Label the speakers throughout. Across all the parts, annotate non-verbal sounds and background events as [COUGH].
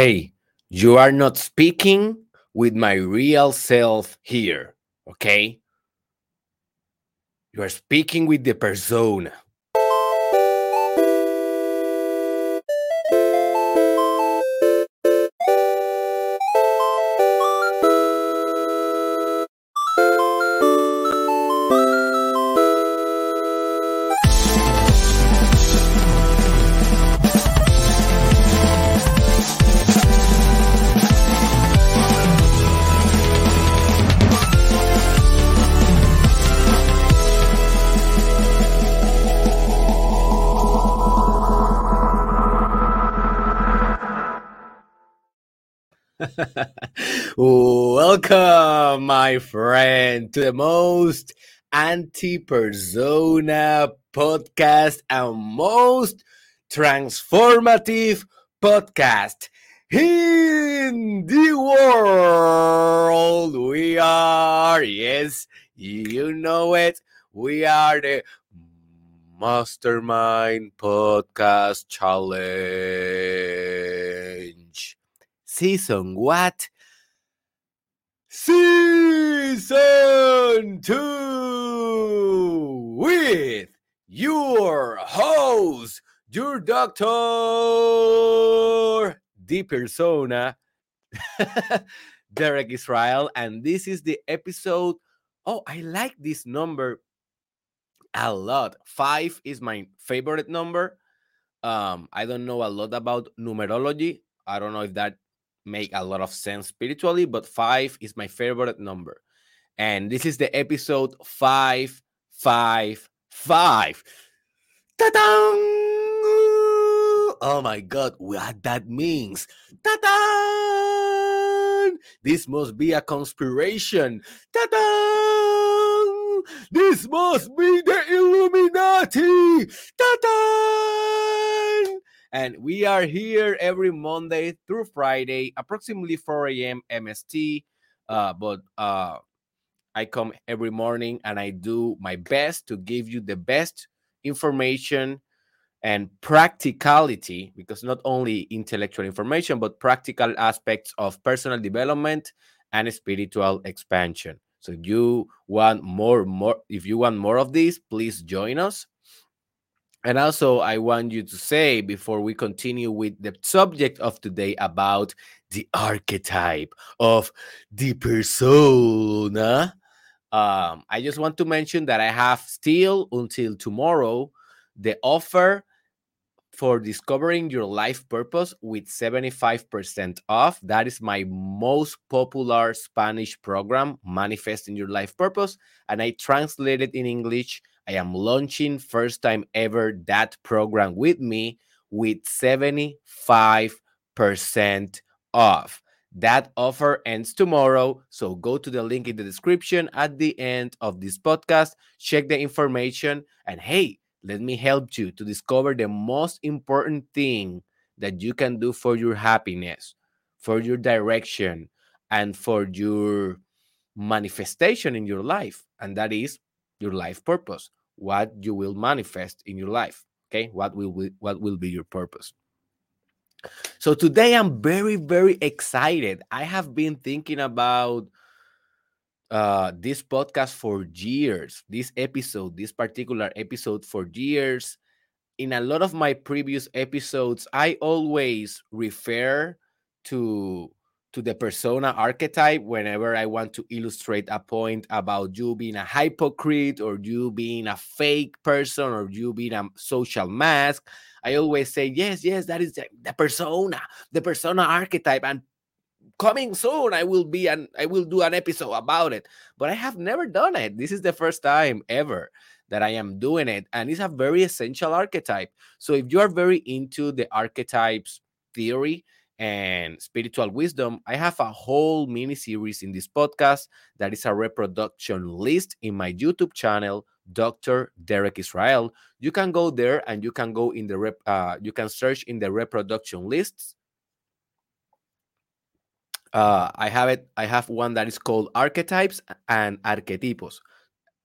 Speaker 1: Hey, you are not speaking with my real self here, okay? You are speaking with the persona. Welcome, my friend, to the most anti persona podcast and most transformative podcast in the world. We are, yes, you know it, we are the Mastermind Podcast Challenge. Season what? Season 2 with your host, your doctor, the persona, [LAUGHS] Derek Israel. And this is the episode. Oh, I like this number a lot. Five is my favorite number. Um, I don't know a lot about numerology. I don't know if that make a lot of sense spiritually, but five is my favorite number. And this is the episode five, five, five. Ta-da! Oh my god, what that means. Ta-da! This must be a conspiration. Ta-da! This must be the Illuminati. Ta-da! And we are here every Monday through Friday, approximately 4 a.m. MST. Uh, but uh, I come every morning and I do my best to give you the best information and practicality because not only intellectual information but practical aspects of personal development and spiritual expansion so you want more more if you want more of this please join us and also, I want you to say before we continue with the subject of today about the archetype of the persona. Um, I just want to mention that I have still until tomorrow the offer for discovering your life purpose with 75% off. That is my most popular Spanish program, Manifesting Your Life Purpose. And I translated in English I am launching first time ever that program with me with 75% off. That offer ends tomorrow. So go to the link in the description at the end of this podcast, check the information, and hey, let me help you to discover the most important thing that you can do for your happiness, for your direction, and for your manifestation in your life. And that is your life purpose what you will manifest in your life okay? What will be, what will be your purpose. So today i'm very very excited. I have been thinking about uh this podcast for years this episode this particular episode for years. In a lot of my previous episodes i always refer to to the persona archetype whenever I want to illustrate a point about you being a hypocrite or you being a fake person or you being a social mask. I always say, yes, yes, that is the, the persona, the persona archetype. And coming soon, I will be and I will do an episode about it. But I have never done it. This is the first time ever that I am doing it. And it's a very essential archetype. So if you are very into the archetypes theory, and spiritual wisdom, I have a whole mini series in this podcast that is a reproduction list in my YouTube channel, Dr. Derek Israel. You can go there and you can go in the rep, uh, you can search in the reproduction lists. Uh, I have it. I have one that is called archetypes and arquetipos.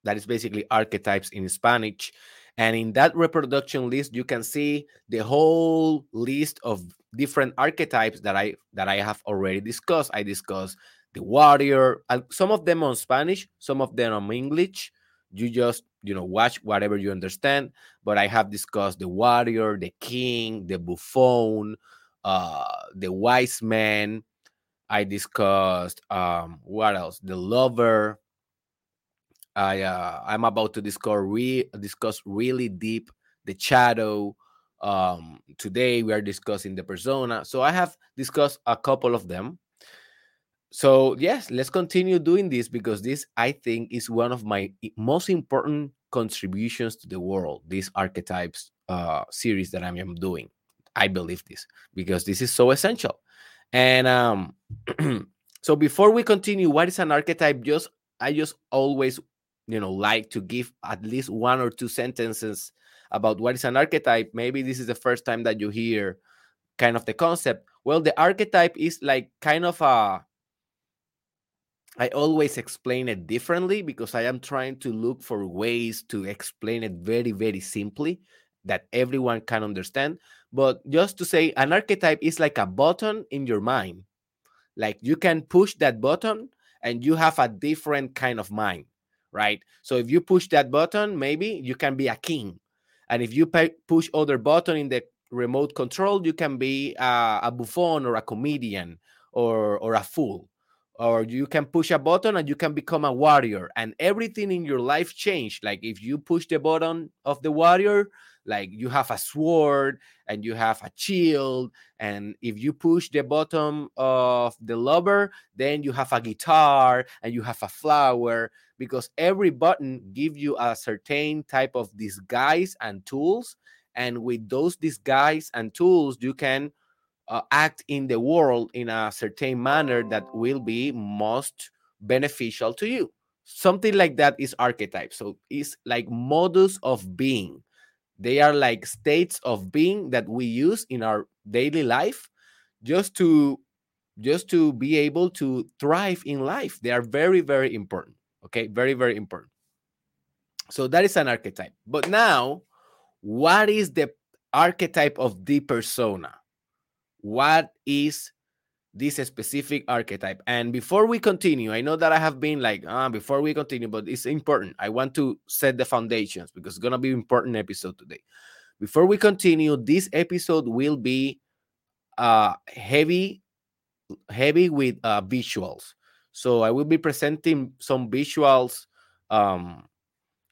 Speaker 1: That is basically archetypes in Spanish. And in that reproduction list, you can see the whole list of different archetypes that I that I have already discussed. I discussed the warrior, some of them on Spanish, some of them on English. You just you know watch whatever you understand. But I have discussed the warrior, the king, the buffoon, uh, the wise man. I discussed um, what else? The lover, I uh, I'm about to discuss re- discuss really deep the shadow. Um, today we are discussing the persona. So I have discussed a couple of them. So yes, let's continue doing this because this I think is one of my most important contributions to the world. These archetypes uh, series that I am doing. I believe this because this is so essential. And um, [CLEARS THROAT] so before we continue, what is an archetype? Just I just always you know like to give at least one or two sentences about what is an archetype maybe this is the first time that you hear kind of the concept well the archetype is like kind of a I always explain it differently because I am trying to look for ways to explain it very, very simply that everyone can understand. But just to say, an archetype is like a button in your mind. Like you can push that button and you have a different kind of mind right? So if you push that button, maybe you can be a king. And if you pay, push other button in the remote control, you can be a, a buffoon or a comedian or, or a fool. Or you can push a button and you can become a warrior, and everything in your life changed. Like if you push the button of the warrior, like you have a sword and you have a shield and if you push the bottom of the lover then you have a guitar and you have a flower because every button gives you a certain type of disguise and tools and with those disguise and tools you can uh, act in the world in a certain manner that will be most beneficial to you something like that is archetype so it's like modus of being they are like states of being that we use in our daily life just to just to be able to thrive in life. They are very very important. Okay? Very very important. So that is an archetype. But now what is the archetype of the persona? What is this specific archetype. And before we continue, I know that I have been like, ah, before we continue, but it's important. I want to set the foundations because it's gonna be important episode today. Before we continue, this episode will be uh heavy, heavy with uh visuals. So I will be presenting some visuals um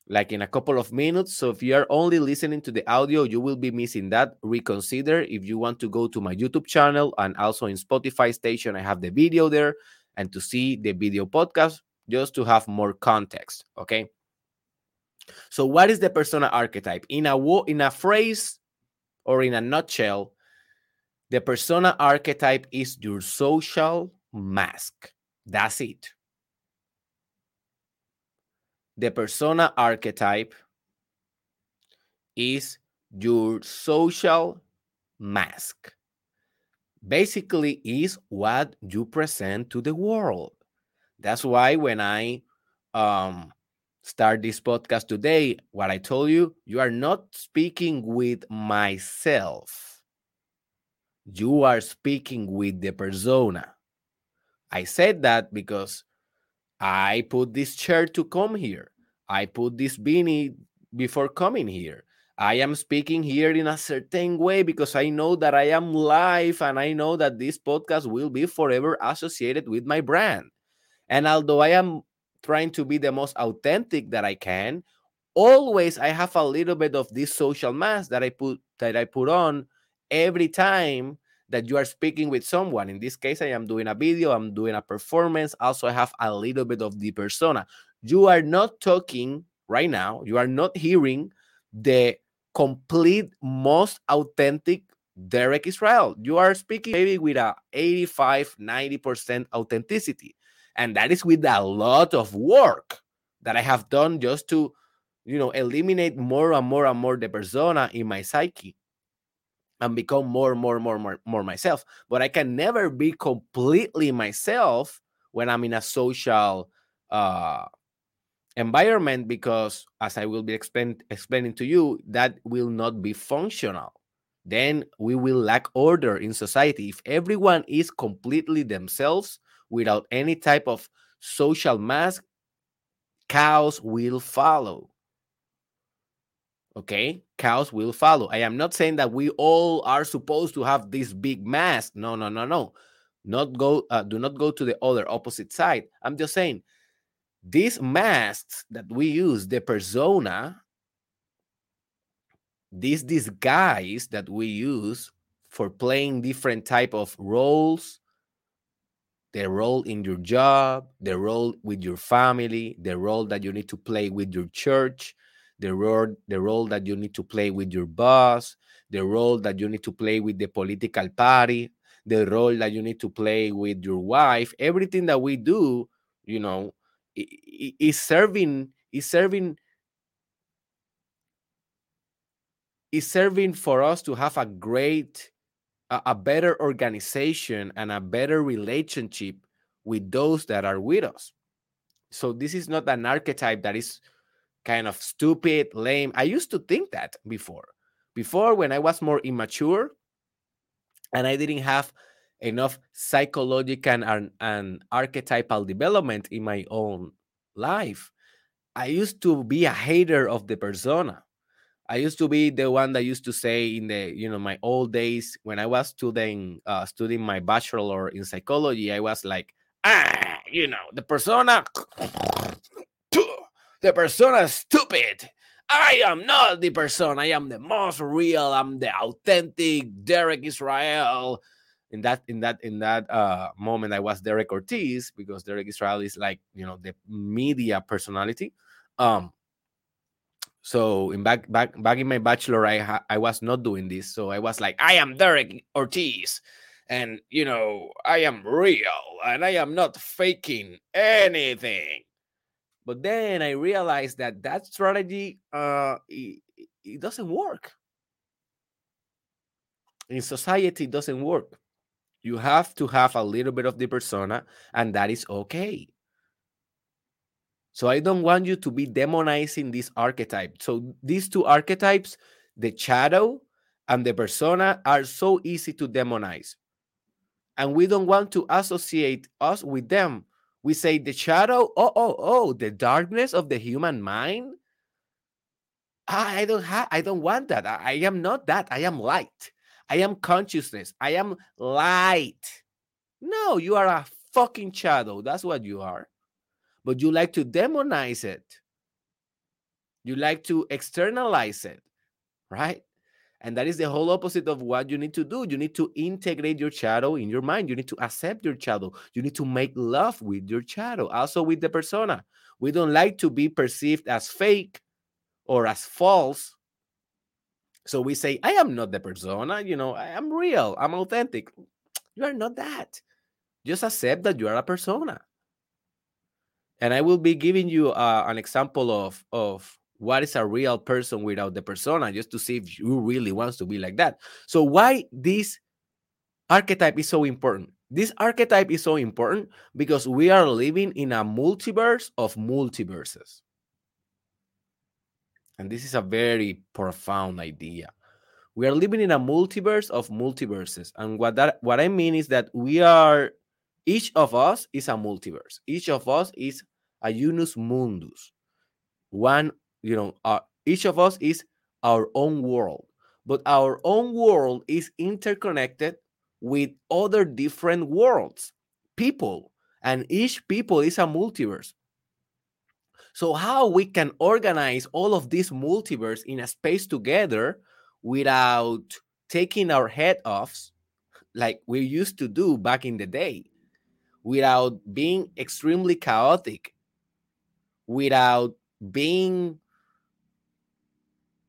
Speaker 1: like in a couple of minutes. So if you are only listening to the audio, you will be missing that. Reconsider if you want to go to my YouTube channel and also in Spotify station, I have the video there and to see the video podcast just to have more context. Okay. So what is the persona archetype? In a in a phrase or in a nutshell, the persona archetype is your social mask. That's it the persona archetype is your social mask. Basically, is what you present to the world. That's why when I um, start this podcast today, what I told you, you are not speaking with myself. You are speaking with the persona. I said that because I put this chair to come here. I put this beanie before coming here. I am speaking here in a certain way because I know that I am live and I know that this podcast will be forever associated with my brand. And although I am trying to be the most authentic that I can, always I have a little bit of this social mask that I put that I put on every time that you are speaking with someone. In this case, I am doing a video, I'm doing a performance. Also, I have a little bit of the persona. You are not talking right now, you are not hearing the complete, most authentic Derek Israel. You are speaking maybe with a 85, 90% authenticity. And that is with a lot of work that I have done just to, you know, eliminate more and more and more the persona in my psyche and become more, and more, and more, more, more myself. But I can never be completely myself when I'm in a social uh, environment because as i will be explain, explaining to you that will not be functional then we will lack order in society if everyone is completely themselves without any type of social mask chaos will follow okay chaos will follow. I am not saying that we all are supposed to have this big mask no no no no. Not go uh, do not go to the other opposite side. I'm just saying these masks that we use, the persona, this disguise that we use for playing different type of roles, the role in your job, the role with your family, the role that you need to play with your church, the role, the role that you need to play with your boss, the role that you need to play with the political party, the role that you need to play with your wife, everything that we do, you know, is serving is serving is serving for us to have a great a, a better organization and a better relationship with those that are with us. So this is not an archetype that is kind of stupid lame i used to think that before before when i was more immature and i didn't have enough psychological and, and archetypal development in my own life. I used to be a hater of the persona. I used to be the one that used to say in the you know my old days when I was studying uh, studying my bachelor in psychology. I was like, ah, you know, the persona, the persona stupid. I am not the persona. I am the most real. I'm the authentic Derek Israel in that in that in that uh, moment I was Derek Ortiz because Derek Israel is like you know the media personality. Um, so in back back back in my bachelor, I ha- I was not doing this. So I was like, I am Derek Ortiz, and you know I am real, and I am not faking anything. But then I realized that that strategy uh it, it doesn't work in society. It doesn't work you have to have a little bit of the persona, and that is okay. So I don't want you to be demonizing this archetype. So these two archetypes, the shadow and the persona, are so easy to demonize. And we don't want to associate us with them. We say the shadow, oh, oh, oh, the darkness of the human mind. I don't have I don't want that. I, I am not that. I am light. I am consciousness. I am light. No, you are a fucking shadow. That's what you are. But you like to demonize it. You like to externalize it, right? And that is the whole opposite of what you need to do. You need to integrate your shadow in your mind. You need to accept your shadow. You need to make love with your shadow, also with the persona. We don't like to be perceived as fake or as false so we say, I am not the persona, you know, I am real, I'm authentic. You are not that. Just accept that you are a persona. And I will be giving you uh, an example of, of what is a real person without the persona, just to see if you really wants to be like that. So why this archetype is so important? This archetype is so important because we are living in a multiverse of multiverses. And this is a very profound idea. We are living in a multiverse of multiverses. And what that what I mean is that we are each of us is a multiverse. Each of us is a unus mundus. One, you know, uh, each of us is our own world. But our own world is interconnected with other different worlds, people, and each people is a multiverse. So how we can organize all of this multiverse in a space together without taking our head off like we used to do back in the day, without being extremely chaotic, without being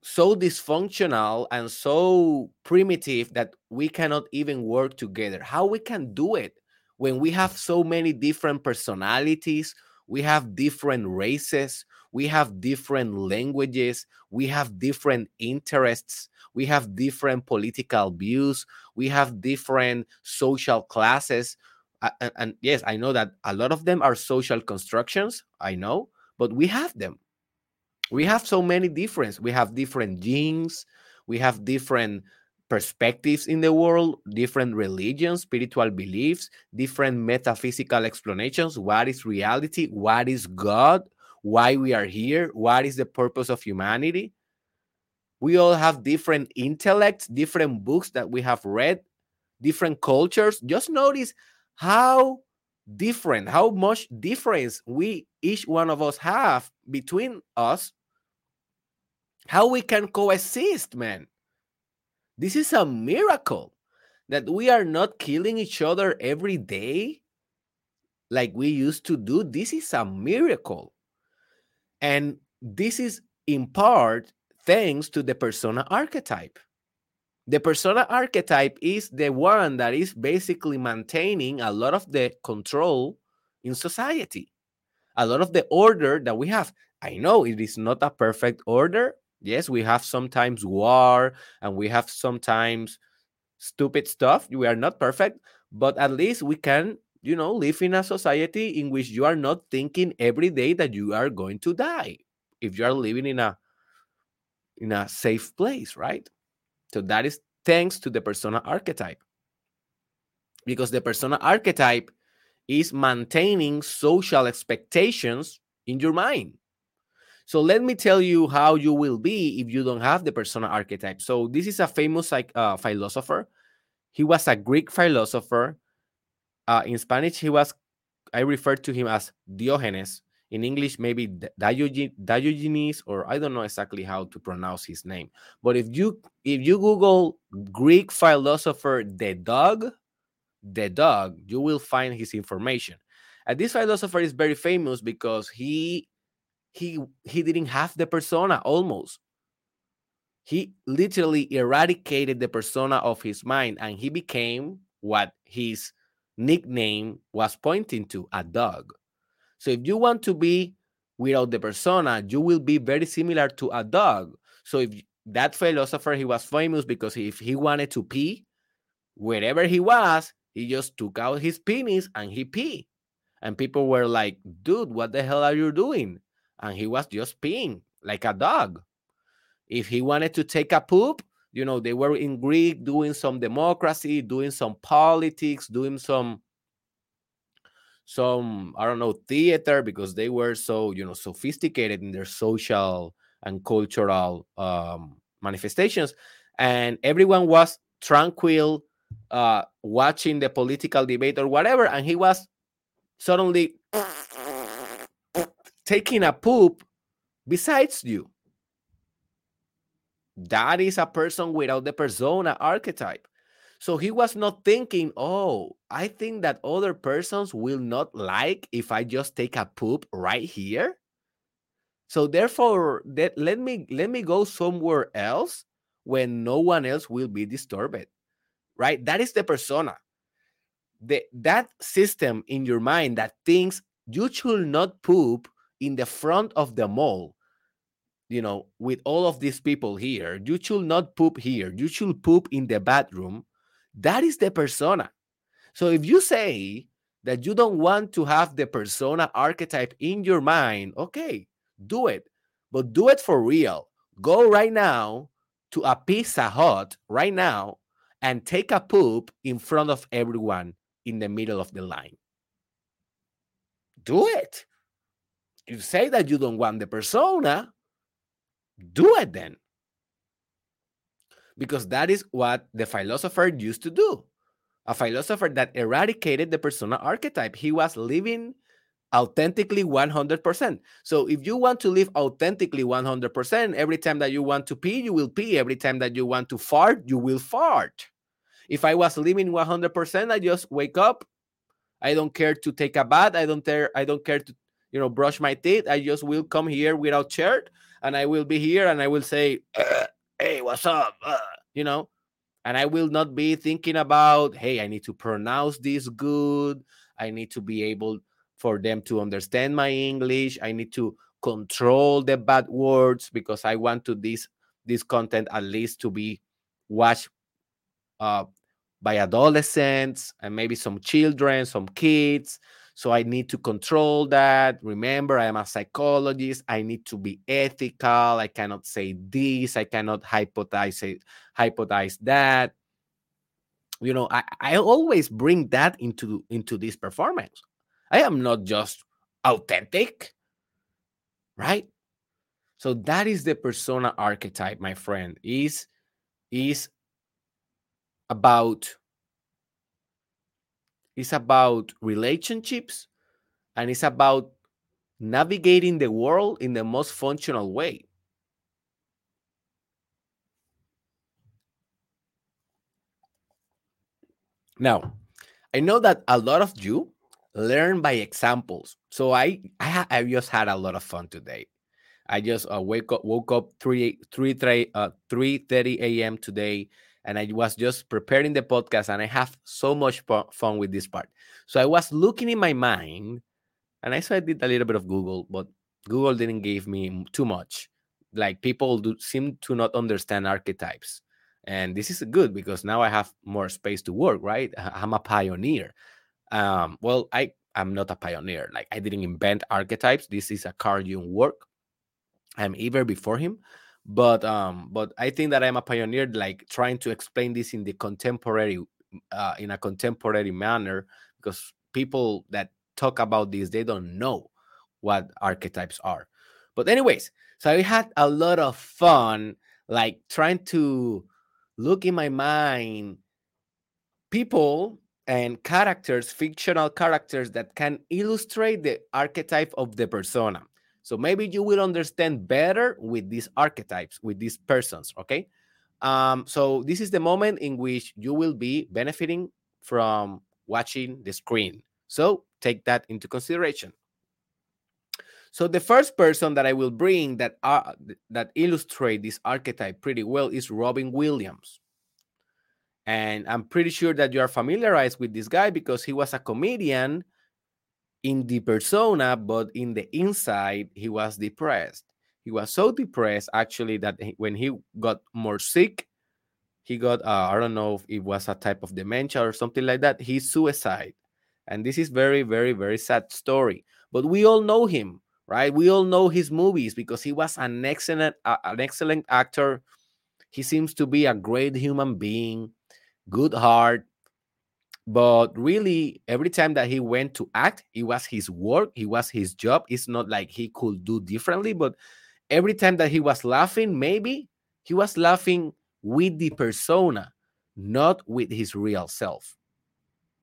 Speaker 1: so dysfunctional and so primitive that we cannot even work together. How we can do it when we have so many different personalities, we have different races, we have different languages, we have different interests, we have different political views, we have different social classes. And, and, yes, I know that a lot of them are social constructions, I know, but we have them. We have so many different. We have different genes. We have different perspectives in the world, different religions, spiritual beliefs, different metaphysical explanations. What is reality? What is God? Why we are here? What is the purpose of humanity? We all have different intellects, different books that we have read, different cultures. Just notice how different, how much difference we each one of us have between us, how we can coexist, man. This is a miracle that we are not killing each other every day like we used to do. This is a miracle. And this is in part thanks to the persona archetype. The persona archetype is the one that is basically maintaining a lot of the control in society, a lot of the order that we have. I know it is not a perfect order. Yes, we have sometimes war and we have sometimes stupid stuff. We are not perfect, but at least we can, you know, live in a society in which you are not thinking every day that you are going to die if you are living in a in a safe place, right? So that is thanks to the persona archetype. Because the persona archetype is maintaining social expectations in your mind. So let me tell you how you will be if you don't have the persona archetype. So this is a famous like uh, philosopher. He was a Greek philosopher. Uh, in Spanish, he was I refer to him as Diogenes in English, maybe Diogenes, or I don't know exactly how to pronounce his name. But if you if you Google Greek philosopher the dog, the dog, you will find his information. And this philosopher is very famous because he he he didn't have the persona almost. He literally eradicated the persona of his mind and he became what his nickname was pointing to a dog. So if you want to be without the persona, you will be very similar to a dog. So if that philosopher, he was famous because if he wanted to pee, wherever he was, he just took out his penis and he pee. And people were like, dude, what the hell are you doing? And he was just peeing like a dog. If he wanted to take a poop, you know, they were in Greek doing some democracy, doing some politics, doing some some i don't know theater because they were so you know sophisticated in their social and cultural um, manifestations. And everyone was tranquil uh, watching the political debate or whatever and he was suddenly taking a poop besides you. That is a person without the persona archetype so he was not thinking, oh, I think that other persons will not like if I just take a poop right here. So therefore, that let me let me go somewhere else when no one else will be disturbed. Right? That is the persona. The, that system in your mind that thinks you should not poop in the front of the mall you know, with all of these people here, you should not poop here. You should poop in the bathroom that is the persona. So if you say that you don't want to have the persona archetype in your mind, okay, do it, but do it for real. Go right now to a Pizza Hut right now and take a poop in front of everyone in the middle of the line. Do it. You say that you don't want the persona, do it then because that is what the philosopher used to do. A philosopher that eradicated the persona archetype. He was living authentically 100%. So if you want to live authentically 100%, every time that you want to pee, you will pee. Every time that you want to fart, you will fart. If I was living 100%, I just wake up. I don't care to take a bath. I don't care. I don't care to, you know, brush my teeth. I just will come here without shirt, and I will be here, and I will say, [CLEARS THROAT] hey, what's up? Uh, you know, and I will not be thinking about, hey, I need to pronounce this good. I need to be able for them to understand my English. I need to control the bad words because I want to this this content at least to be watched uh, by adolescents and maybe some children, some kids. So I need to control that. Remember, I am a psychologist. I need to be ethical. I cannot say this. I cannot hypothesize hypothesize that. You know, I, I always bring that into into this performance. I am not just authentic, right? So that is the persona archetype, my friend. Is is about it's about relationships and it's about navigating the world in the most functional way. Now, I know that a lot of you learn by examples. So I I, I just had a lot of fun today. I just uh, wake up woke up 3 3 3 uh 3 30 a.m. today and I was just preparing the podcast and I have so much fun with this part. So I was looking in my mind and I saw I did a little bit of Google, but Google didn't give me too much. Like people do seem to not understand archetypes. And this is good because now I have more space to work, right? I'm a pioneer. Um, well, I I'm not a pioneer. Like I didn't invent archetypes. This is a Carl Jung work. I'm either before him, but um but i think that i'm a pioneer like trying to explain this in the contemporary uh, in a contemporary manner because people that talk about this they don't know what archetypes are. But anyways so i had a lot of fun like trying to look in my mind people and characters fictional characters that can illustrate the archetype of the persona so maybe you will understand better with these archetypes, with these persons, okay? Um, so this is the moment in which you will be benefiting from watching the screen. So take that into consideration. So the first person that I will bring that uh, that illustrate this archetype pretty well is Robin Williams. And I'm pretty sure that you are familiarized with this guy because he was a comedian in the persona, but in the inside, he was depressed. He was so depressed actually that he, when he got more sick, he got uh, I don't know if it was a type of dementia or something like that. He suicide, and this is very very very sad story. But we all know him, right? We all know his movies because he was an excellent uh, an excellent actor. He seems to be a great human being, good heart, but really every time that he went to act it was his work it was his job. It's not like he could do differently but every time that he was laughing maybe he was laughing with the persona not with his real self.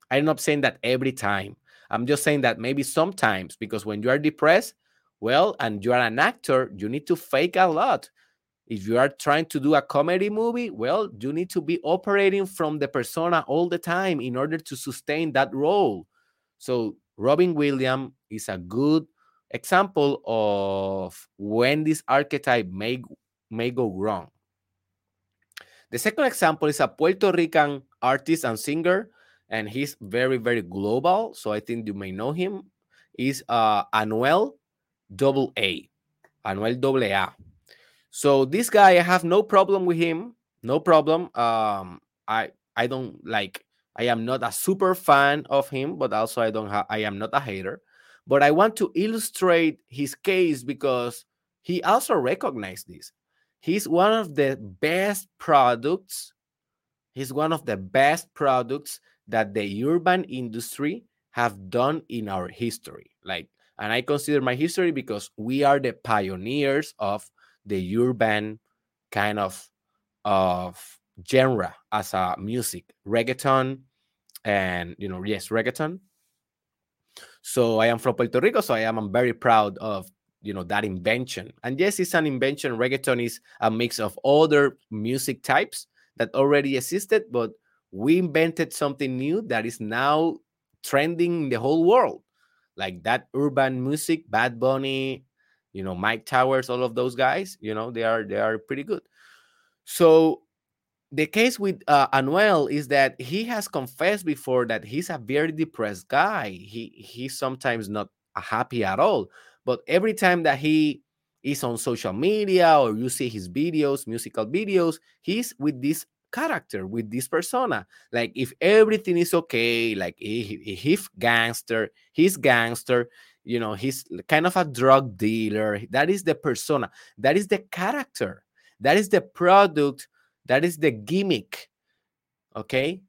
Speaker 1: I'm not saying that every time. I'm just saying that maybe sometimes because when you are depressed well and you are an actor you need to fake a lot if you are trying to do a comedy movie, well, you need to be operating from the persona all the time in order to sustain that role. So, Robin Williams is a good example of when this archetype may, may go wrong. The second example is a Puerto Rican artist and singer, and he's very, very global. So I think you may know him. Is uh, Anuel Double A, Anuel Double A. So this guy, I have no problem with him. No problem. Um, I I don't like. I am not a super fan of him, but also I don't have. I am not a hater. But I want to illustrate his case because he also recognized this. He's one of the best products. He's one of the best products that the urban industry have done in our history. Like, and I consider my history because we are the pioneers of the urban kind of of genre as a music reggaeton and you know yes reggaeton. So i am from puerto rico so i am I'm very proud of you know that invention. And yes it's an invention. Reggaeton is a mix of other music types that already existed but we invented something new that is now trending in the whole world. Like that urban music bad bunny you know Myke Towers, all of those guys, you know they are they are pretty good. So the case with uh, Anuel is that he has confessed before that he's a very depressed guy. He he's sometimes not happy at all. But every time that he is on social media or you see his videos, musical videos, he's with this character with this persona. Like if everything is okay, like if he's gangster, he's gangster, you know, he's kind of a drug dealer. That is the persona. That is the character. That is the product. That is the gimmick. Okay,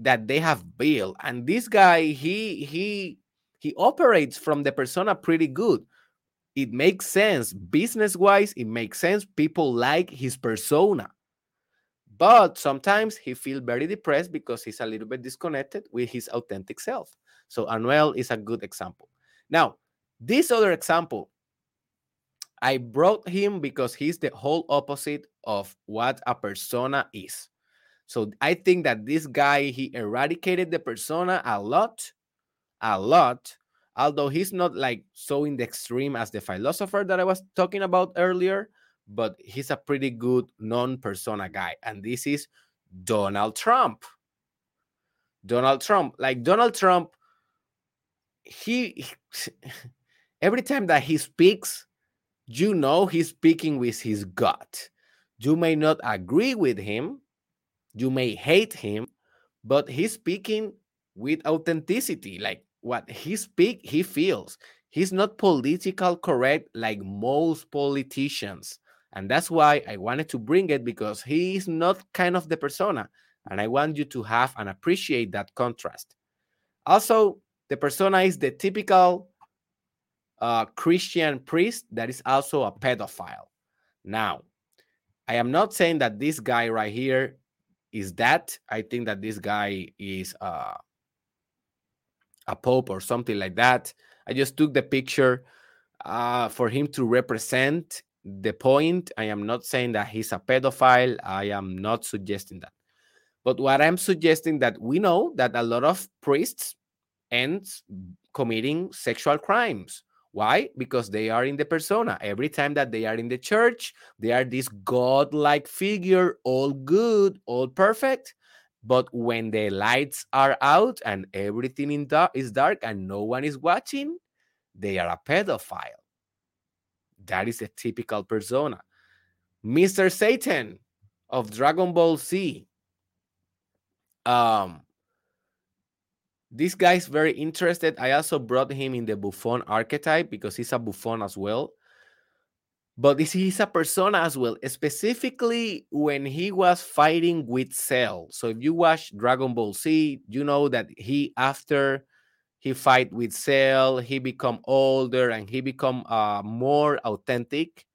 Speaker 1: that they have built. And this guy, he he he operates from the persona pretty good. It makes sense business wise. It makes sense. People like his persona but sometimes he feels very depressed because he's a little bit disconnected with his authentic self. So Anuel is a good example. Now, this other example, I brought him because he's the whole opposite of what a persona is. So I think that this guy, he eradicated the persona a lot, a lot, although he's not like so in the extreme as the philosopher that I was talking about earlier but he's a pretty good non persona guy. And this is Donald Trump. Donald Trump, like Donald Trump, he, [LAUGHS] every time that he speaks, you know he's speaking with his gut. You may not agree with him, you may hate him, but he's speaking with authenticity. Like what he speak, he feels. He's not political correct like most politicians. And that's why I wanted to bring it because he is not kind of the persona. And I want you to have and appreciate that contrast. Also, the persona is the typical uh, Christian priest that is also a pedophile. Now, I am not saying that this guy right here is that. I think that this guy is uh, a pope or something like that. I just took the picture uh, for him to represent the point. I am not saying that he's a pedophile. I am not suggesting that. But what I'm suggesting that we know that a lot of priests end committing sexual crimes. Why? Because they are in the persona. Every time that they are in the church, they are this godlike figure, all good, all perfect. But when the lights are out and everything in dark is dark and no one is watching, they are a pedophile. That is a typical persona. Mr. Satan of Dragon Ball Z. Um, this guy is very interested. I also brought him in the Buffon archetype because he's a Buffon as well. But this he's a persona as well, specifically when he was fighting with Cell. So if you watch Dragon Ball Z, you know that he after he fight with Cell, he become older and he become uh, more authentic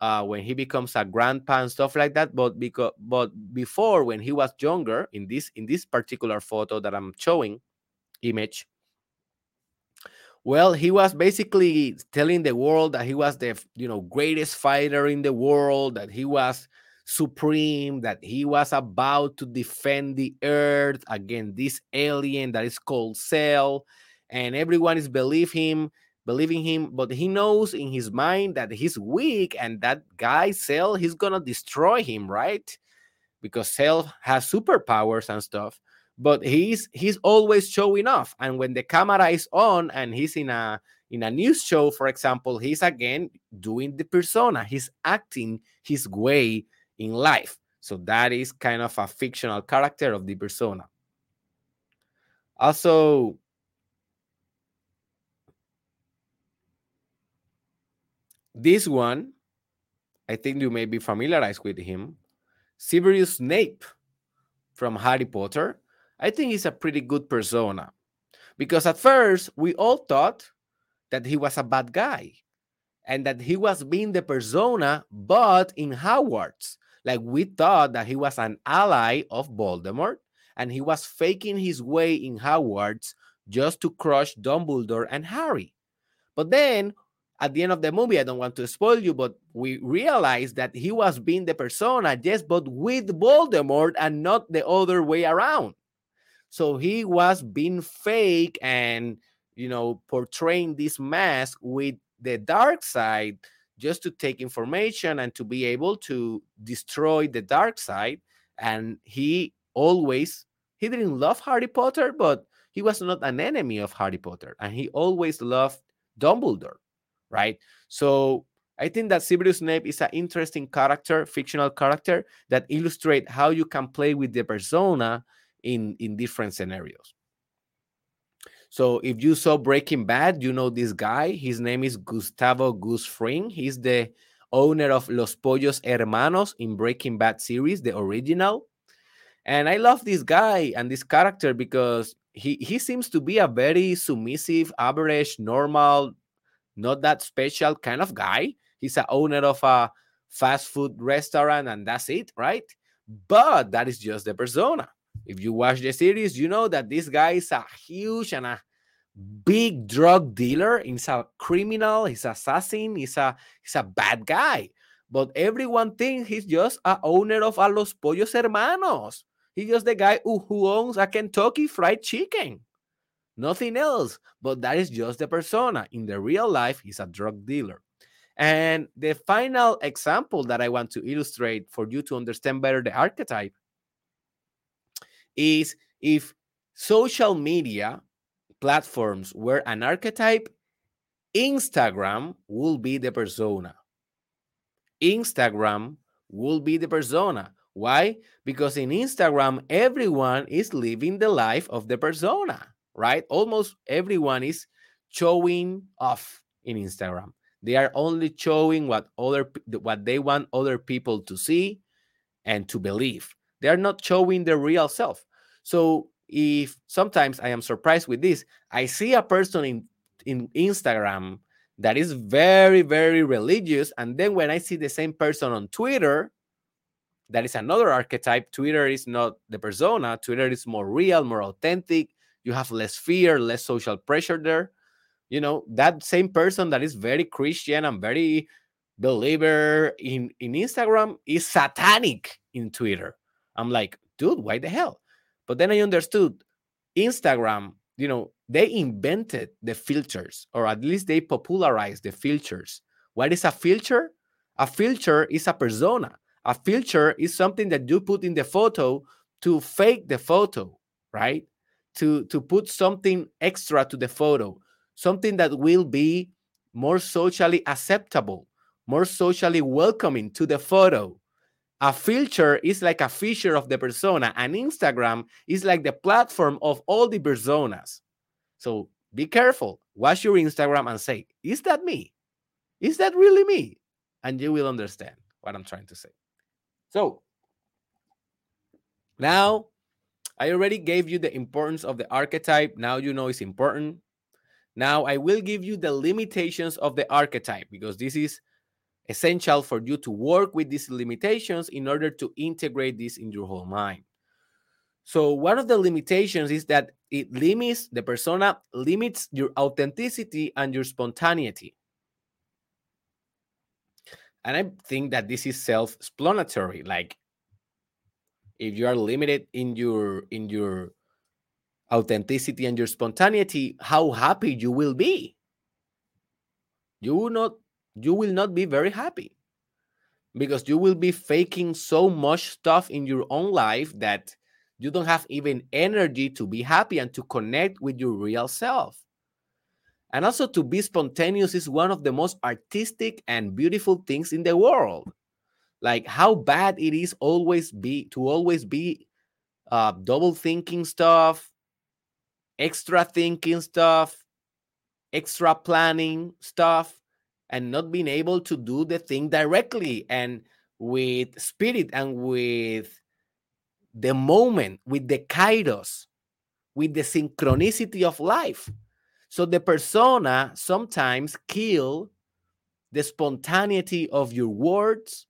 Speaker 1: uh, when he becomes a grandpa and stuff like that. But because but before when he was younger, in this in this particular photo that I'm showing image, well, he was basically telling the world that he was the you know greatest fighter in the world, that he was supreme, that he was about to defend the earth against this alien that is called Cell, and everyone is believe him, believing him, but he knows in his mind that he's weak and that guy Cell he's gonna destroy him, right? Because Cell has superpowers and stuff. But he's he's always showing off, and when the camera is on and he's in a in a news show, for example, he's again doing the persona. He's acting his way in life. So that is kind of a fictional character of the persona. Also, this one, I think you may be familiarized with him. Severus Snape from Harry Potter. I think he's a pretty good persona because at first we all thought that he was a bad guy and that he was being the persona, but in Hogwarts. Like we thought that he was an ally of Voldemort and he was faking his way in Hogwarts just to crush Dumbledore and Harry. But then at the end of the movie, I don't want to spoil you, but we realized that he was being the persona, yes, but with Voldemort and not the other way around. So he was being fake and, you know, portraying this mask with the dark side just to take information and to be able to destroy the dark side. And he always, he didn't love Harry Potter, but he was not an enemy of Harry Potter. And he always loved Dumbledore, right? So I think that Severus Snape is an interesting character, fictional character that illustrate how you can play with the persona in in different scenarios. So if you saw Breaking Bad, you know this guy. His name is Gustavo Gus Fring. He's the owner of Los Pollos Hermanos in Breaking Bad series, the original. And I love this guy and this character because he, he seems to be a very submissive, average, normal, not that special kind of guy. He's a owner of a fast food restaurant and that's it, right? But that is just the persona. If you watch the series, you know that this guy is a huge and a big drug dealer. He's a criminal. He's an assassin. He's a he's a bad guy. But everyone thinks he's just a owner of a Los Pollos Hermanos. He's just the guy who, who owns a Kentucky Fried Chicken. Nothing else. But that is just the persona. In the real life, he's a drug dealer. And the final example that I want to illustrate for you to understand better the archetype is if social media platforms were an archetype, Instagram will be the persona. Instagram will be the persona. Why? Because in Instagram, everyone is living the life of the persona, right? Almost everyone is showing off in Instagram. They are only showing what other what they want other people to see and to believe. They are not showing their real self. So if sometimes I am surprised with this, I see a person in in Instagram that is very very religious, and then when I see the same person on Twitter, that is another archetype. Twitter is not the persona. Twitter is more real, more authentic. You have less fear, less social pressure there. You know that same person that is very Christian and very believer in in Instagram is satanic in Twitter. I'm like, dude, why the hell? But then I understood Instagram, you know, they invented the filters, or at least they popularized the filters. What is a filter? A filter is a persona. A filter is something that you put in the photo to fake the photo, right? To, to put something extra to the photo, something that will be more socially acceptable, more socially welcoming to the photo a filter is like a feature of the persona and instagram is like the platform of all the personas. So be careful. Watch your instagram and say is that me? Is that really me? And you will understand what i'm trying to say. So now i already gave you the importance of the archetype. Now you know it's important. Now i will give you the limitations of the archetype because this is essential for you to work with these limitations in order to integrate this in your whole mind. So, one of the limitations is that it limits the persona, limits your authenticity and your spontaneity. And I think that this is self-explanatory. Like, if you are limited in your in your authenticity and your spontaneity, how happy you will be. You will not you will not be very happy because you will be faking so much stuff in your own life that you don't have even energy to be happy and to connect with your real self. And also to be spontaneous is one of the most artistic and beautiful things in the world. Like how bad it is always be to always be uh, double thinking stuff, extra thinking stuff, extra planning stuff and not being able to do the thing directly and with spirit and with the moment, with the kairos, with the synchronicity of life. So the persona sometimes kill the spontaneity of your words,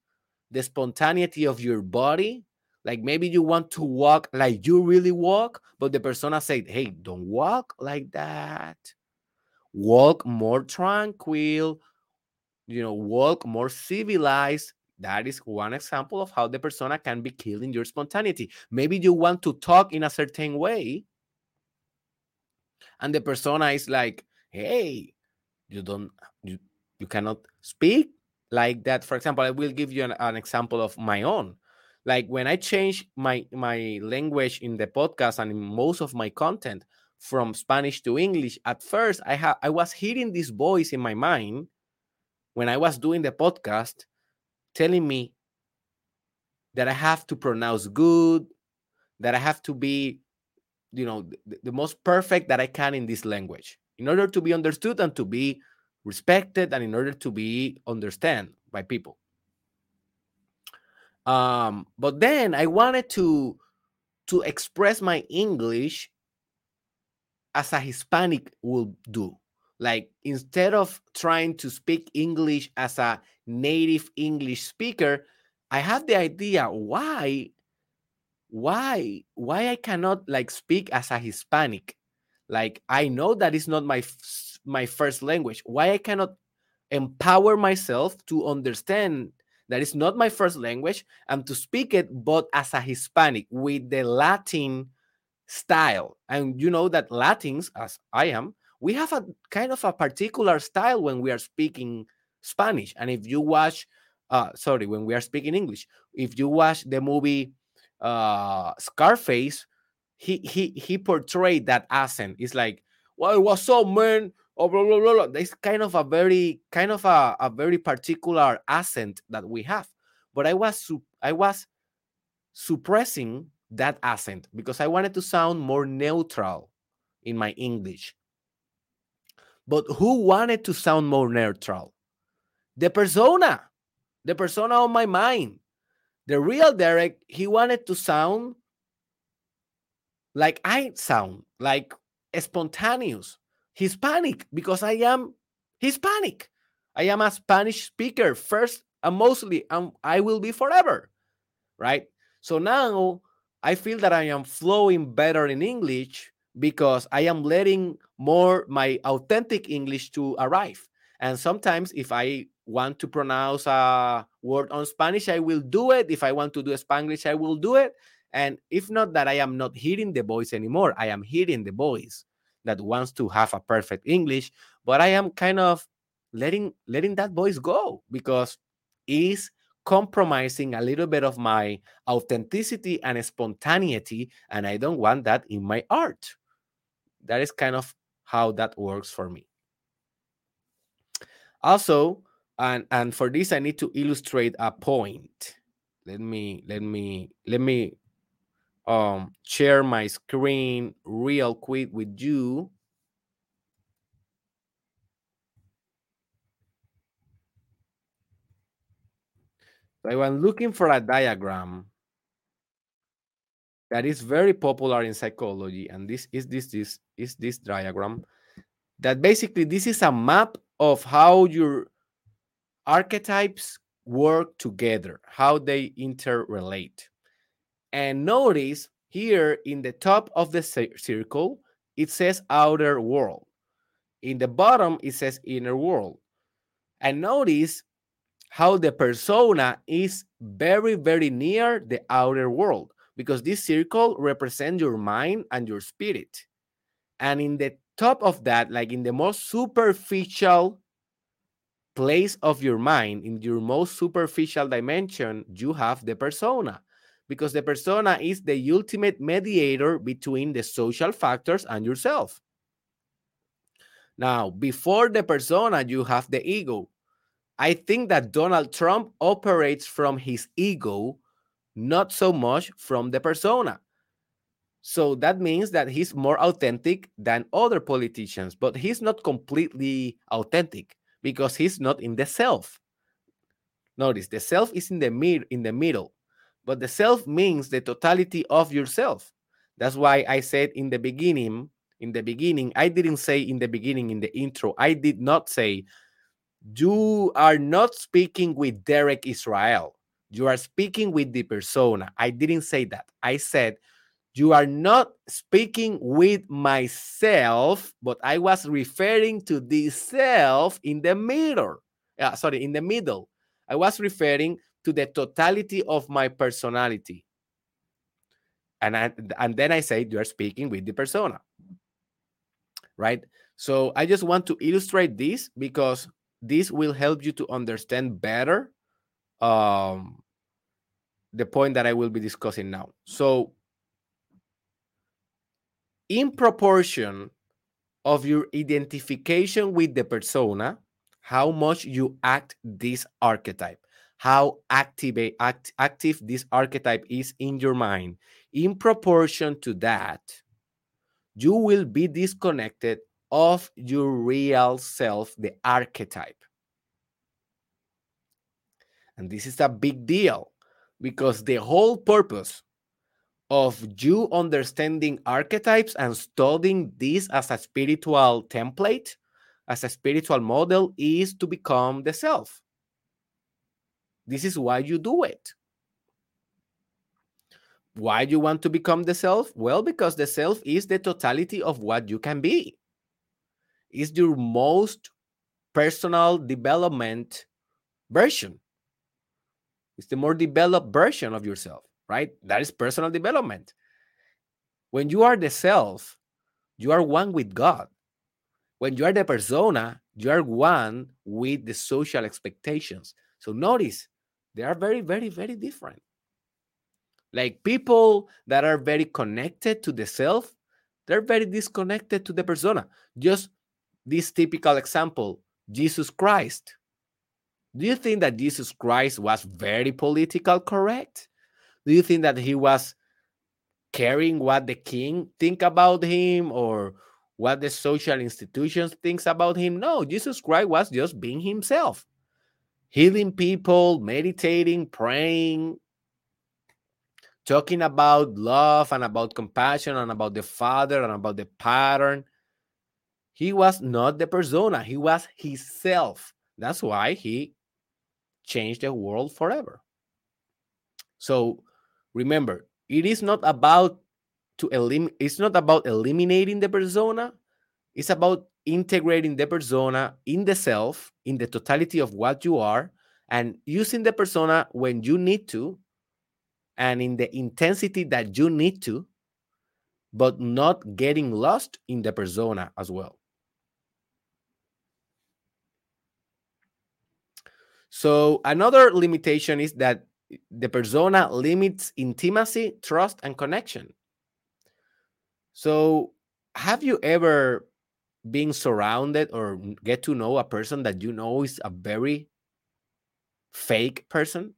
Speaker 1: the spontaneity of your body. Like maybe you want to walk like you really walk, but the persona said, "Hey, don't walk like that. Walk more tranquil, you know, walk more civilized. That is one example of how the persona can be killing your spontaneity. Maybe you want to talk in a certain way, and the persona is like, hey, you don't, you, you cannot speak like that. For example, I will give you an, an example of my own. Like when I change my my language in the podcast and in most of my content from Spanish to English, at first I have I was hearing this voice in my mind when I was doing the podcast telling me that I have to pronounce good, that I have to be, you know, the, the most perfect that I can in this language in order to be understood and to be respected and in order to be understand by people. Um, but then I wanted to to express my English as a Hispanic would do. Like instead of trying to speak English as a native English speaker, I have the idea why why why I cannot like speak as a Hispanic. Like I know that is not my my first language. Why I cannot empower myself to understand that is not my first language and to speak it but as a Hispanic with the Latin style. And you know that Latins, as I am, we have a kind of a particular style when we are speaking Spanish. And if you watch, uh, sorry, when we are speaking English, if you watch the movie uh, Scarface, he he he portrayed that accent. It's like, well, what's up, man? Oh, blah, blah, blah, blah. It's kind of a very kind of a, a very particular accent that we have. But I was I was suppressing that accent because I wanted to sound more neutral in my English. But who wanted to sound more neutral? The persona, the persona on my mind. The real Derek, he wanted to sound like I sound, like spontaneous, Hispanic, because I am Hispanic. I am a Spanish speaker first and mostly, and I will be forever, right? So now I feel that I am flowing better in English because I am letting more my authentic English to arrive. And sometimes if I want to pronounce a word on Spanish, I will do it. If I want to do a Spanish, I will do it. And if not that I am not hearing the voice anymore, I am hearing the voice that wants to have a perfect English, but I am kind of letting letting that voice go because it's compromising a little bit of my authenticity and spontaneity and I don't want that in my art. That is kind of how that works for me. Also, and and for this I need to illustrate a point. Let me let me let me um, share my screen real quick with you. So I was looking for a diagram that is very popular in psychology, and this is this this is this diagram that basically this is a map of how your archetypes work together, how they interrelate. And notice here in the top of the circle, it says outer world. In the bottom, it says inner world. And notice how the persona is very, very near the outer world because this circle represents your mind and your spirit. And in the top of that, like in the most superficial place of your mind, in your most superficial dimension, you have the persona because the persona is the ultimate mediator between the social factors and yourself. Now, before the persona, you have the ego. I think that Donald Trump operates from his ego, not so much from the persona. So that means that he's more authentic than other politicians, but he's not completely authentic because he's not in the self. Notice the self is in the mid in the middle. But the self means the totality of yourself. That's why I said in the beginning, in the beginning, I didn't say in the beginning in the intro, I did not say, you are not speaking with Derek Israel. You are speaking with the persona. I didn't say that. I said, you are not speaking with myself, but I was referring to the self in the mirror. Uh, sorry, in the middle. I was referring to the totality of my personality. And, I, and then I say, you're speaking with the persona. Right? So I just want to illustrate this because this will help you to understand better um, the point that I will be discussing now. So, in proportion of your identification with the persona, how much you act this archetype, how activate, act, active this archetype is in your mind. In proportion to that, you will be disconnected of your real self, the archetype. And this is a big deal because the whole purpose of you understanding archetypes and studying this as a spiritual template, as a spiritual model, is to become the self. This is why you do it. Why do you want to become the self? Well, because the self is the totality of what you can be. It's your most personal development version. It's the more developed version of yourself, right? That is personal development. When you are the self, you are one with God. When you are the persona, you are one with the social expectations. So notice they are very, very, very different. Like people that are very connected to the self, they're very disconnected to the persona. Just this typical example Jesus Christ. Do you think that Jesus Christ was very political correct? Do you think that he was caring what the king think about him or what the social institutions thinks about him? No, Jesus Christ was just being himself. Healing people, meditating, praying, talking about love and about compassion and about the Father and about the pattern. He was not the persona, he was himself. That's why he changed the world forever. So remember, it is not about to elim- it's not about eliminating the persona, it's about integrating the persona in the self, in the totality of what you are, and using the persona when you need to and in the intensity that you need to, but not getting lost in the persona as well. So, another limitation is that the persona limits intimacy, trust, and connection. So, have you ever been surrounded or get to know a person that you know is a very fake person?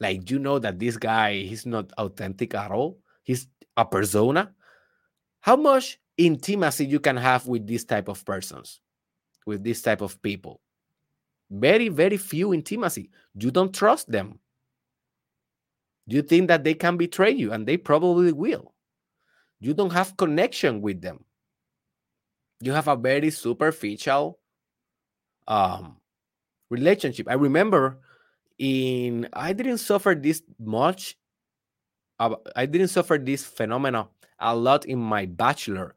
Speaker 1: like you know that this guy he's not authentic at all he's a persona how much intimacy you can have with this type of persons with this type of people very very few intimacy you don't trust them you think that they can betray you and they probably will you don't have connection with them you have a very superficial um relationship i remember in I didn't suffer this much. I didn't suffer this phenomena a lot in my bachelor.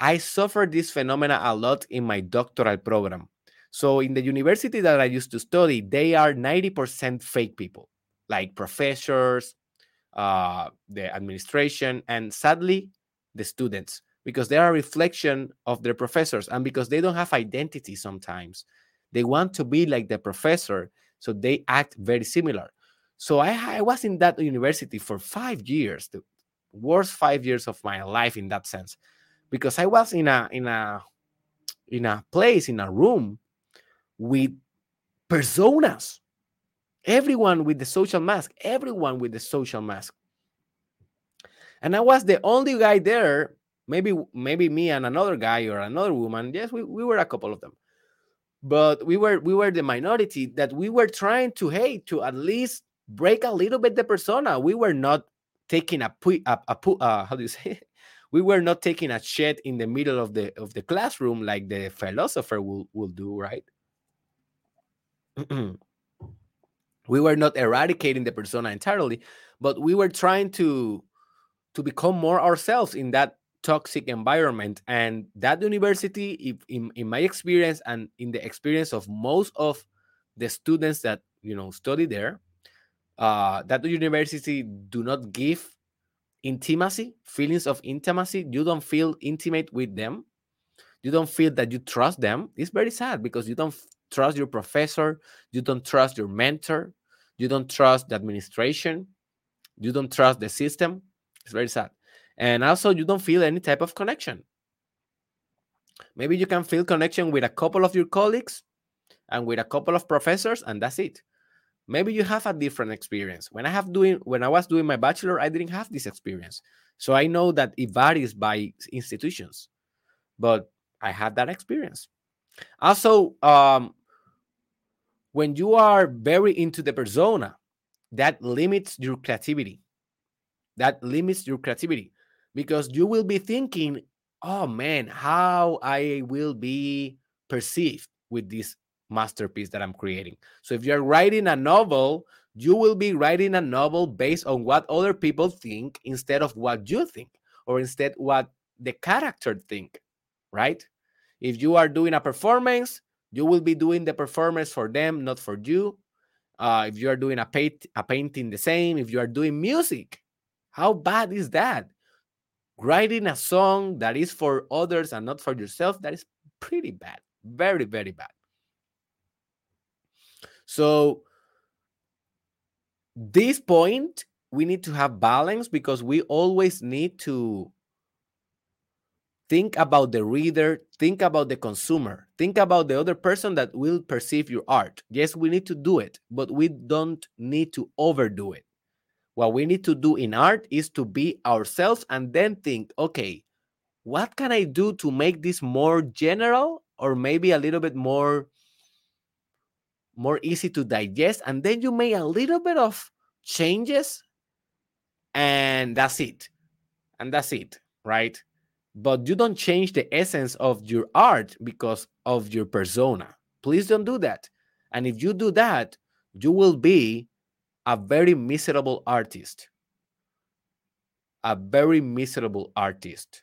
Speaker 1: I suffered this phenomena a lot in my doctoral program. So in the university that I used to study, they are 90% fake people, like professors, uh, the administration, and sadly, the students, because they are a reflection of their professors and because they don't have identity sometimes. They want to be like the professor so they act very similar. So I, I was in that university for five years, the worst five years of my life in that sense, because I was in a in a in a place in a room with personas, everyone with the social mask, everyone with the social mask, and I was the only guy there. Maybe maybe me and another guy or another woman. Yes, we, we were a couple of them. But we were we were the minority that we were trying to hey to at least break a little bit the persona. We were not taking a pu- a, a pu- uh, how do you say [LAUGHS] we were not taking a shed in the middle of the of the classroom like the philosopher will will do right [CLEARS THROAT] we were not eradicating the persona entirely but we were trying to to become more ourselves in that toxic environment. And that university in, in my experience and in the experience of most of the students that you know study there uh, that university do not give intimacy feelings of intimacy. You don't feel intimate with them. You don't feel that you trust them. It's very sad because you don't trust your professor you don't trust your mentor you don't trust the administration you don't trust the system it's very sad and also you don't feel any type of connection Maybe you can feel connection with a couple of your colleagues and with a couple of professors, and that's it. Maybe you have a different experience. When I have doing when I was doing my bachelor, I didn't have this experience. So I know that it varies by institutions, but I had that experience. Also, um, when you are very into the persona, that limits your creativity. That limits your creativity because you will be thinking, oh man, how I will be perceived with this masterpiece that I'm creating. So if you're writing a novel, you will be writing a novel based on what other people think instead of what you think or instead what the character think, right? If you are doing a performance, you will be doing the performance for them, not for you. Uh, if you are doing a, paint, a painting, the same. If you are doing music, how bad is that? Writing a song that is for others and not for yourself, that is pretty bad. Very, very bad. So, this point, we need to have balance because we always need to think about the reader, think about the consumer, think about the other person that will perceive your art. Yes, we need to do it, but we don't need to overdo it. What we need to do in art is to be ourselves and then think, okay, what can I do to make this more general or maybe a little bit more more easy to digest and then you make a little bit of changes and that's it. And that's it, right? But you don't change the essence of your art because of your persona. Please don't do that. And if you do that, you will be a very miserable artist. A very miserable artist.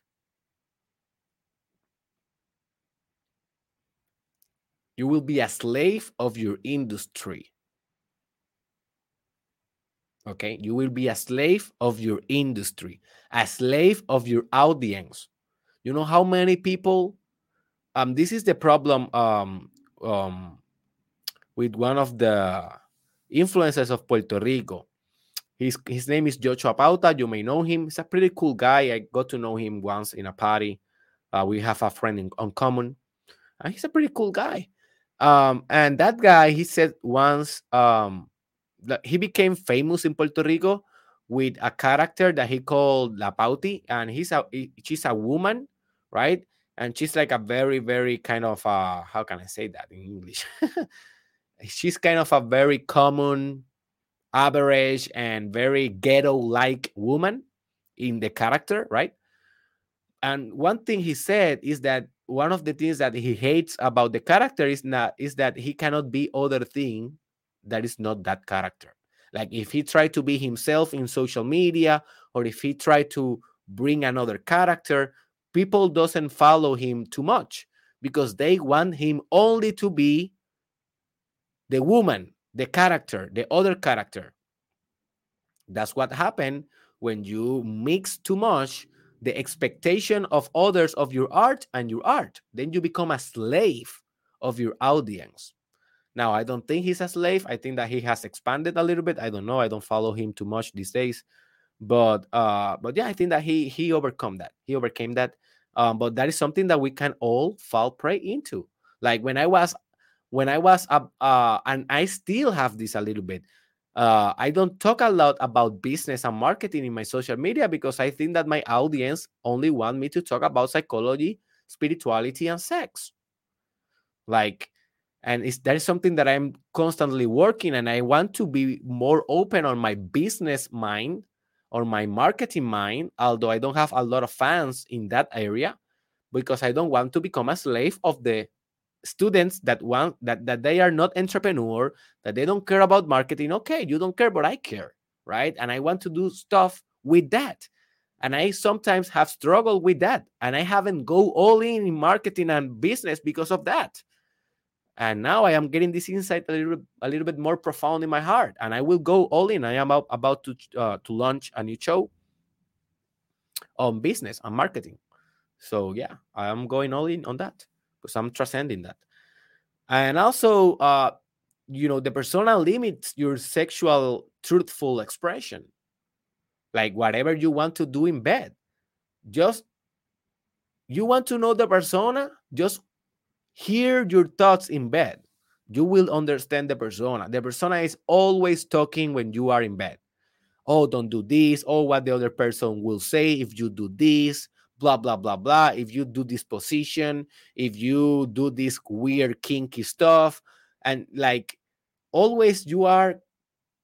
Speaker 1: You will be a slave of your industry. Okay, you will be a slave of your industry, a slave of your audience. You know how many people? Um, this is the problem. Um, um, with one of the influencers of Puerto Rico. His his name is Joshua Pauta. You may know him. He's a pretty cool guy. I got to know him once in a party. Uh, we have a friend in, on common. And he's a pretty cool guy. Um, and that guy, he said once, um, he became famous in Puerto Rico with a character that he called La Pauti, and he's a she's a woman, right? And she's like a very, very kind of uh how can I say that in English? [LAUGHS] she's kind of a very common, average, and very ghetto-like woman in the character, right? And one thing he said is that one of the things that he hates about the character is not is that he cannot be other thing that is not that character like if he tried to be himself in social media or if he tried to bring another character, people doesn't follow him too much because they want him only to be the woman, the character, the other character. That's what happened when you mix too much the expectation of others of your art and your art. Then you become a slave of your audience. Now, I don't think he's a slave. I think that he has expanded a little bit. I don't know. I don't follow him too much these days. But uh, but yeah, I think that he he overcome that. He overcame that. Um, but that is something that we can all fall prey into. Like when I was when I was up, uh, and I still have this a little bit. Uh, I don't talk a lot about business and marketing in my social media because I think that my audience only want me to talk about psychology, spirituality, and sex. Like and it's, that is something that i'm constantly working and i want to be more open on my business mind or my marketing mind although i don't have a lot of fans in that area because i don't want to become a slave of the students that want that that they are not entrepreneur that they don't care about marketing. Okay you don't care but i care right? And i want to do stuff with that. And i sometimes have struggled with that and i haven't go all in in marketing and business because of that and now I am getting this insight a little, a little bit more profound in my heart, and I will go all in. I am about, about to uh, to launch a new show on business and marketing. So yeah, I am going all in on that because I'm transcending that. And also, uh, you know, the persona limits your sexual truthful expression. Like whatever you want to do in bed, just you want to know the persona? Just hear your thoughts in bed. You will understand the persona. The persona is always talking when you are in bed. Oh, don't do this. Oh, what the other person will say if you do this blah blah blah blah if you do this position if you do this weird kinky stuff and like always you are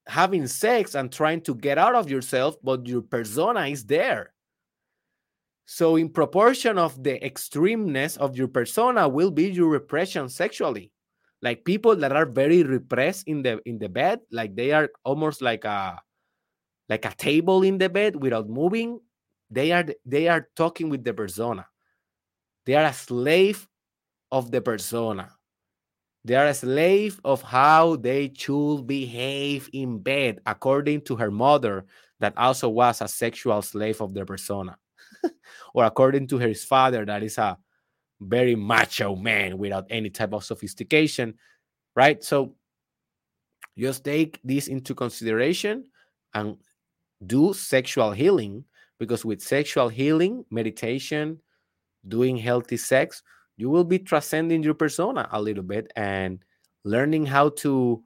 Speaker 1: having sex and trying to get out of yourself but your persona is there so in proportion of the extremeness of your persona will be your repression sexually like people that are very repressed in the in the bed like they are almost like a like a table in the bed without moving they are they are talking with the persona. They are a slave of the persona. They are a slave of how they should behave in bed, according to her mother, that also was a sexual slave of the persona. [LAUGHS] or according to his father, that is a very macho man without any type of sophistication, right? So just take this into consideration and do sexual healing because with sexual healing, meditation, doing healthy sex, you will be transcending your persona a little bit and learning how to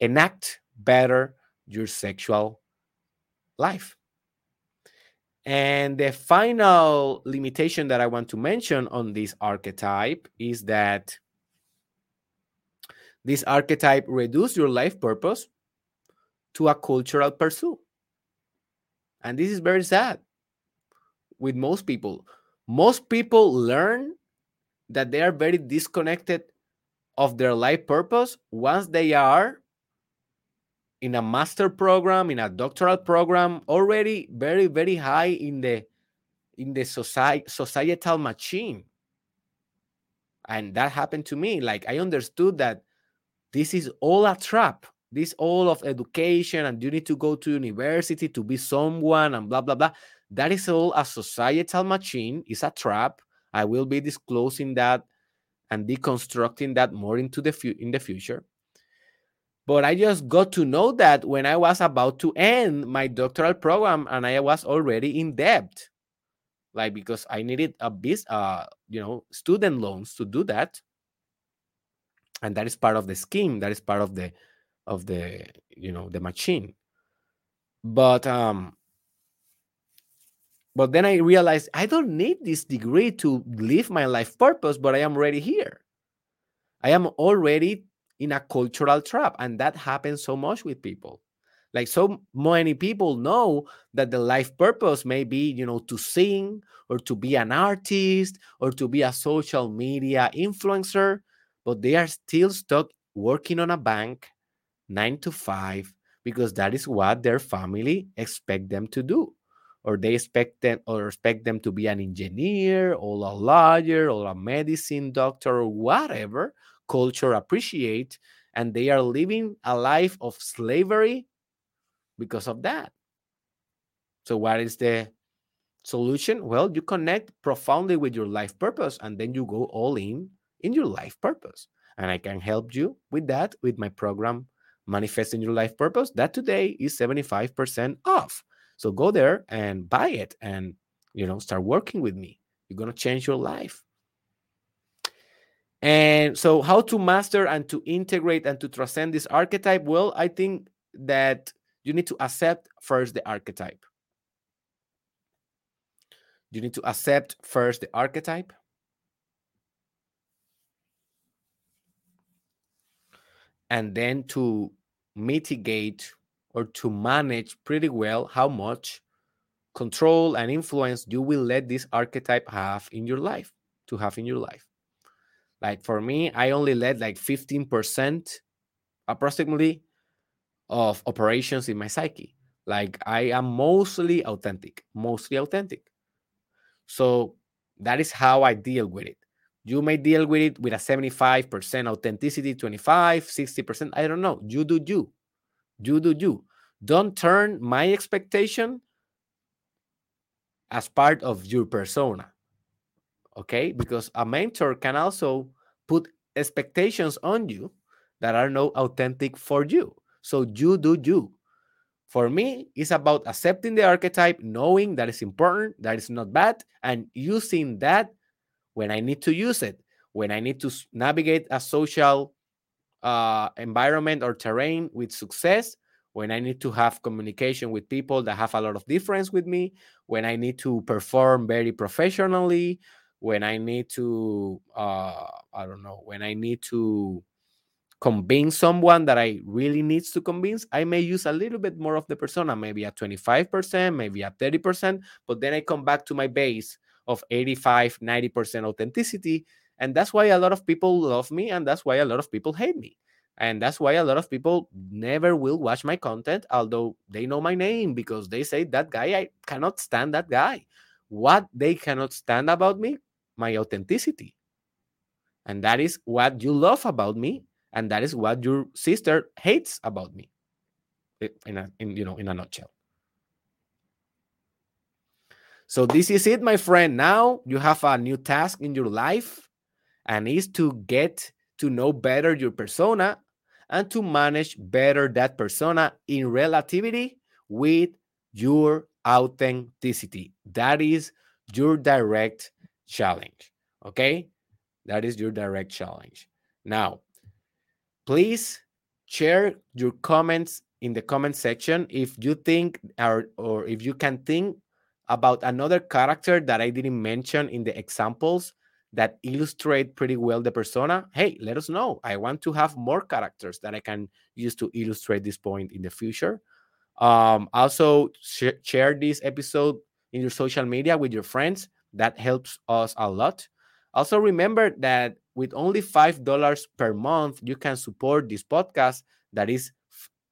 Speaker 1: enact better your sexual life. And the final limitation that I want to mention on this archetype is that this archetype reduces your life purpose to a cultural pursuit. And this is very sad with most people. Most people learn that they are very disconnected of their life purpose once they are in a master program in a doctoral program already very very high in the in the society societal machine. And that happened to me. Like i understood that this is all a trap. This all of education and you need to go to university to be someone and blah blah blah. That is all a societal machine, is a trap. I will be disclosing that and deconstructing that more into the fu- in the future. But I just got to know that when I was about to end my doctoral program and I was already in debt. Like because I needed a bit uh you know student loans to do that. And that is part of the scheme, that is part of the of the you know the machine. But um but then I realized I don't need this degree to live my life purpose, but I am already here. I am already in a cultural trap. And that happens so much with people. Like so many people know that the life purpose may be, you know, to sing or to be an artist or to be a social media influencer, but they are still stuck working on a bank nine to five because that is what their family expect them to do or they expect them or expect them to be an engineer or a lawyer or a medicine doctor or whatever culture appreciate and they are living a life of slavery because of that so what is the solution well you connect profoundly with your life purpose and then you go all in in your life purpose and i can help you with that with my program manifesting your life purpose that today is 75% off so go there and buy it and you know start working with me. You're going to change your life. And so how to master and to integrate and to transcend this archetype? Well, I think that you need to accept first the archetype. You need to accept first the archetype. And then to mitigate or to manage pretty well how much control and influence you will let this archetype have in your life to have in your life like for me i only let like 15% approximately of operations in my psyche. Like i am mostly authentic mostly authentic. So that is how i deal with it. You may deal with it with a 75% authenticity 25 60% i don't know. You do you. You do you. Don't turn my expectation as part of your persona. Okay? Because a mentor can also put expectations on you that are not authentic for you. So you do you. For me, it's about accepting the archetype, knowing that it's important, that it's not bad, and using that when I need to use it, when I need to navigate a social uh, environment or terrain with success, when I need to have communication with people that have a lot of difference with me, when I need to perform very professionally, when I need to, uh, I don't know, when I need to convince someone that I really needs to convince, I may use a little bit more of the persona, maybe at 25%, maybe at 30%, but then I come back to my base of 85, 90% authenticity. And that's why a lot of people love me, and that's why a lot of people hate me. And that's why a lot of people never will watch my content, although they know my name because they say that guy, I cannot stand that guy. What they cannot stand about me? My authenticity. And that is what you love about me and that is what your sister hates about me. In a in, you know in a nutshell. So this is it my friend. Now you have a new task in your life and is to get to know better your persona and to manage better that persona in relativity with your authenticity. That is your direct challenge okay that is your direct challenge now please share your comments in the comment section if you think or, or if you can think about another character that I didn't mention in the examples that illustrate pretty well the persona, hey, let us know. I want to have more characters that I can use to illustrate this point in the future. Um, also, sh- share this episode in your social media with your friends. That helps us a lot. Also, remember that with only $5 per month, you can support this podcast that is,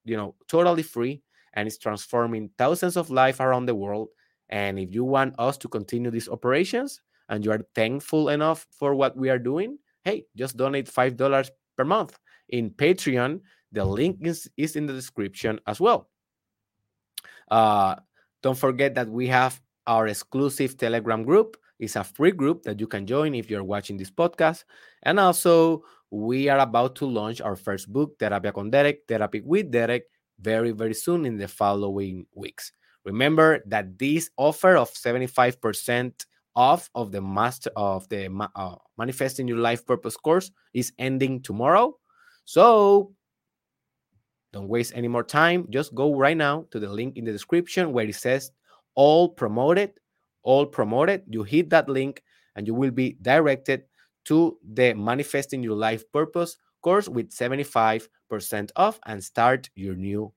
Speaker 1: you know, totally free and is transforming thousands of lives around the world. And if you want us to continue these operations and you are thankful enough for what we are doing, hey, just donate $5 per month in Patreon. The link is, is in the description as well. Uh, don't forget that we have our exclusive Telegram group it's a free group that you can join if you're watching this podcast. And also, we are about to launch our first book, Terapia con Derek, Therapy with Derek, very, very soon in the following weeks. Remember that this offer of 75% off of the master of the uh, manifesting your life purpose course is ending tomorrow. So don't waste any more time. Just go right now to the link in the description where it says all promoted all promoted, you hit that link and you will be directed to the Manifesting Your Life Purpose course with 75% off and start your new